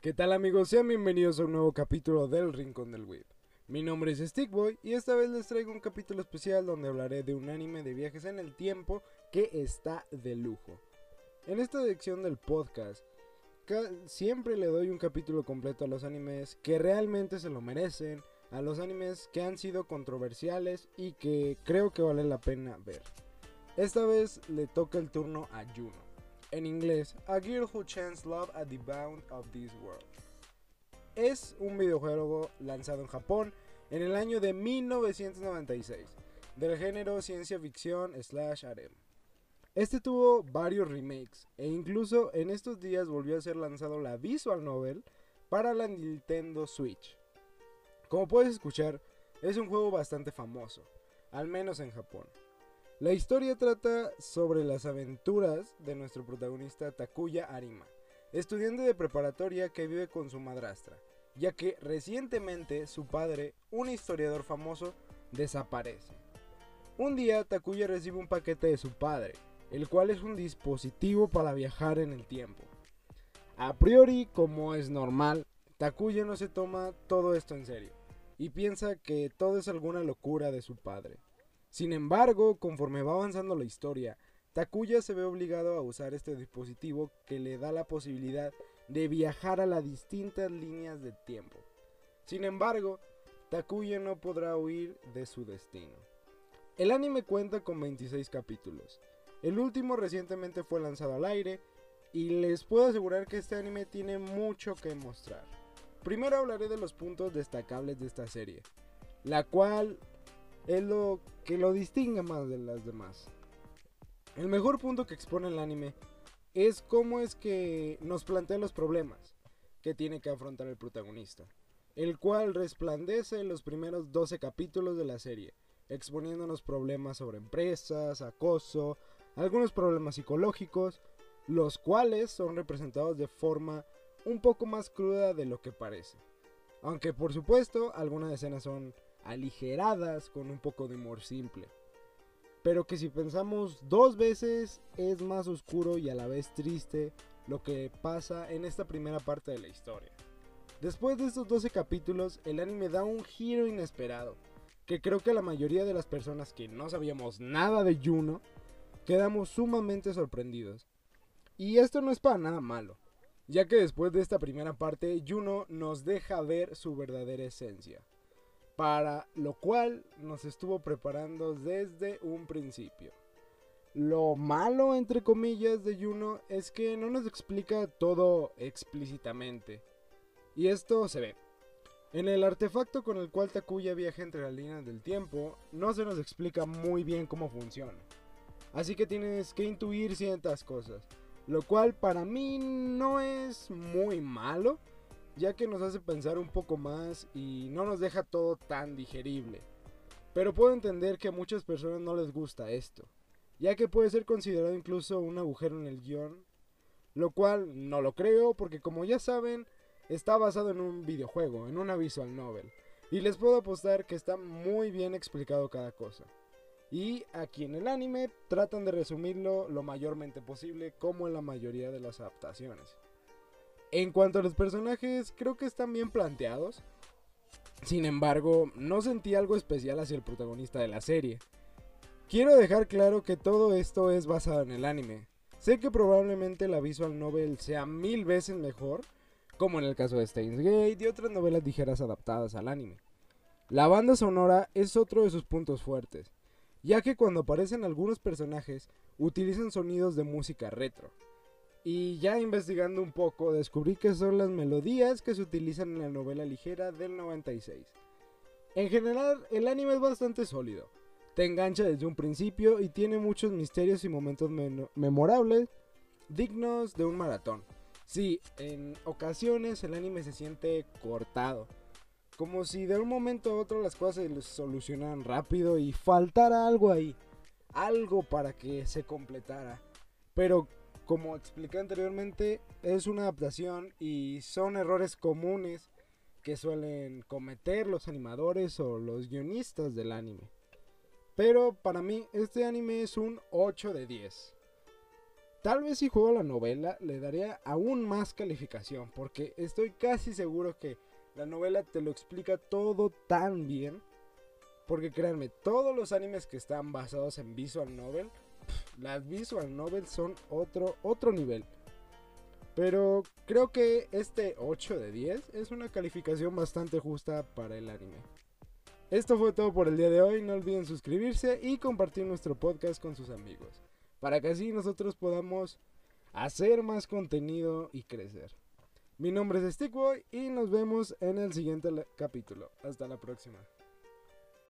¿Qué tal amigos? Sean bienvenidos a un nuevo capítulo del Rincón del Whip. Mi nombre es Stickboy y esta vez les traigo un capítulo especial donde hablaré de un anime de viajes en el tiempo que está de lujo. En esta sección del podcast siempre le doy un capítulo completo a los animes que realmente se lo merecen, a los animes que han sido controversiales y que creo que vale la pena ver. Esta vez le toca el turno a Juno en inglés, A Girl Who Chants Love at the Bound of This World. Es un videojuego lanzado en Japón en el año de 1996, del género ciencia ficción slash harem. Este tuvo varios remakes e incluso en estos días volvió a ser lanzado la visual novel para la Nintendo Switch. Como puedes escuchar, es un juego bastante famoso, al menos en Japón. La historia trata sobre las aventuras de nuestro protagonista Takuya Arima, estudiante de preparatoria que vive con su madrastra, ya que recientemente su padre, un historiador famoso, desaparece. Un día Takuya recibe un paquete de su padre, el cual es un dispositivo para viajar en el tiempo. A priori, como es normal, Takuya no se toma todo esto en serio y piensa que todo es alguna locura de su padre. Sin embargo, conforme va avanzando la historia, Takuya se ve obligado a usar este dispositivo que le da la posibilidad de viajar a las distintas líneas de tiempo. Sin embargo, Takuya no podrá huir de su destino. El anime cuenta con 26 capítulos. El último recientemente fue lanzado al aire y les puedo asegurar que este anime tiene mucho que mostrar. Primero hablaré de los puntos destacables de esta serie, la cual es lo que lo distingue más de las demás. El mejor punto que expone el anime es cómo es que nos plantea los problemas que tiene que afrontar el protagonista, el cual resplandece en los primeros 12 capítulos de la serie, exponiéndonos problemas sobre empresas, acoso, algunos problemas psicológicos, los cuales son representados de forma un poco más cruda de lo que parece. Aunque por supuesto algunas escenas son aligeradas con un poco de humor simple. Pero que si pensamos dos veces es más oscuro y a la vez triste lo que pasa en esta primera parte de la historia. Después de estos 12 capítulos, el anime da un giro inesperado, que creo que la mayoría de las personas que no sabíamos nada de Juno, quedamos sumamente sorprendidos. Y esto no es para nada malo, ya que después de esta primera parte, Juno nos deja ver su verdadera esencia para lo cual nos estuvo preparando desde un principio. Lo malo, entre comillas, de Juno es que no nos explica todo explícitamente. Y esto se ve. En el artefacto con el cual Takuya viaja entre las líneas del tiempo, no se nos explica muy bien cómo funciona. Así que tienes que intuir ciertas cosas. Lo cual para mí no es muy malo, ya que nos hace pensar un poco más y no nos deja todo tan digerible. Pero puedo entender que a muchas personas no les gusta esto, ya que puede ser considerado incluso un agujero en el guion, lo cual no lo creo porque como ya saben, está basado en un videojuego, en una visual novel, y les puedo apostar que está muy bien explicado cada cosa. Y aquí en el anime tratan de resumirlo lo mayormente posible como en la mayoría de las adaptaciones. En cuanto a los personajes, creo que están bien planteados. Sin embargo, no sentí algo especial hacia el protagonista de la serie. Quiero dejar claro que todo esto es basado en el anime. Sé que probablemente la visual novel sea mil veces mejor, como en el caso de Steins Gate y otras novelas ligeras adaptadas al anime. La banda sonora es otro de sus puntos fuertes, ya que cuando aparecen algunos personajes utilizan sonidos de música retro, y ya investigando un poco, descubrí que son las melodías que se utilizan en la novela ligera del 96. En general, el anime es bastante sólido. Te engancha desde un principio y tiene muchos misterios y momentos memorables dignos de un maratón. Sí, en ocasiones el anime se siente cortado. Como si de un momento a otro las cosas se solucionaran rápido y faltara algo ahí. Algo para que se completara. Pero como expliqué anteriormente, es una adaptación y son errores comunes que suelen cometer los animadores o los guionistas del anime. Pero para mí este anime es un 8 de 10. Tal vez si juego la novela le daría aún más calificación, porque estoy casi seguro que la novela te lo explica todo tan bien. Porque créanme, todos los animes que están basados en visual novel, las visual novels son otro, otro nivel. Pero creo que este 8 de 10 es una calificación bastante justa para el anime. Esto fue todo por el día de hoy, no olviden suscribirse y compartir nuestro podcast con sus amigos para que así nosotros podamos hacer más contenido y crecer. Mi nombre es Stickboy y nos vemos en el siguiente capítulo. Hasta la próxima.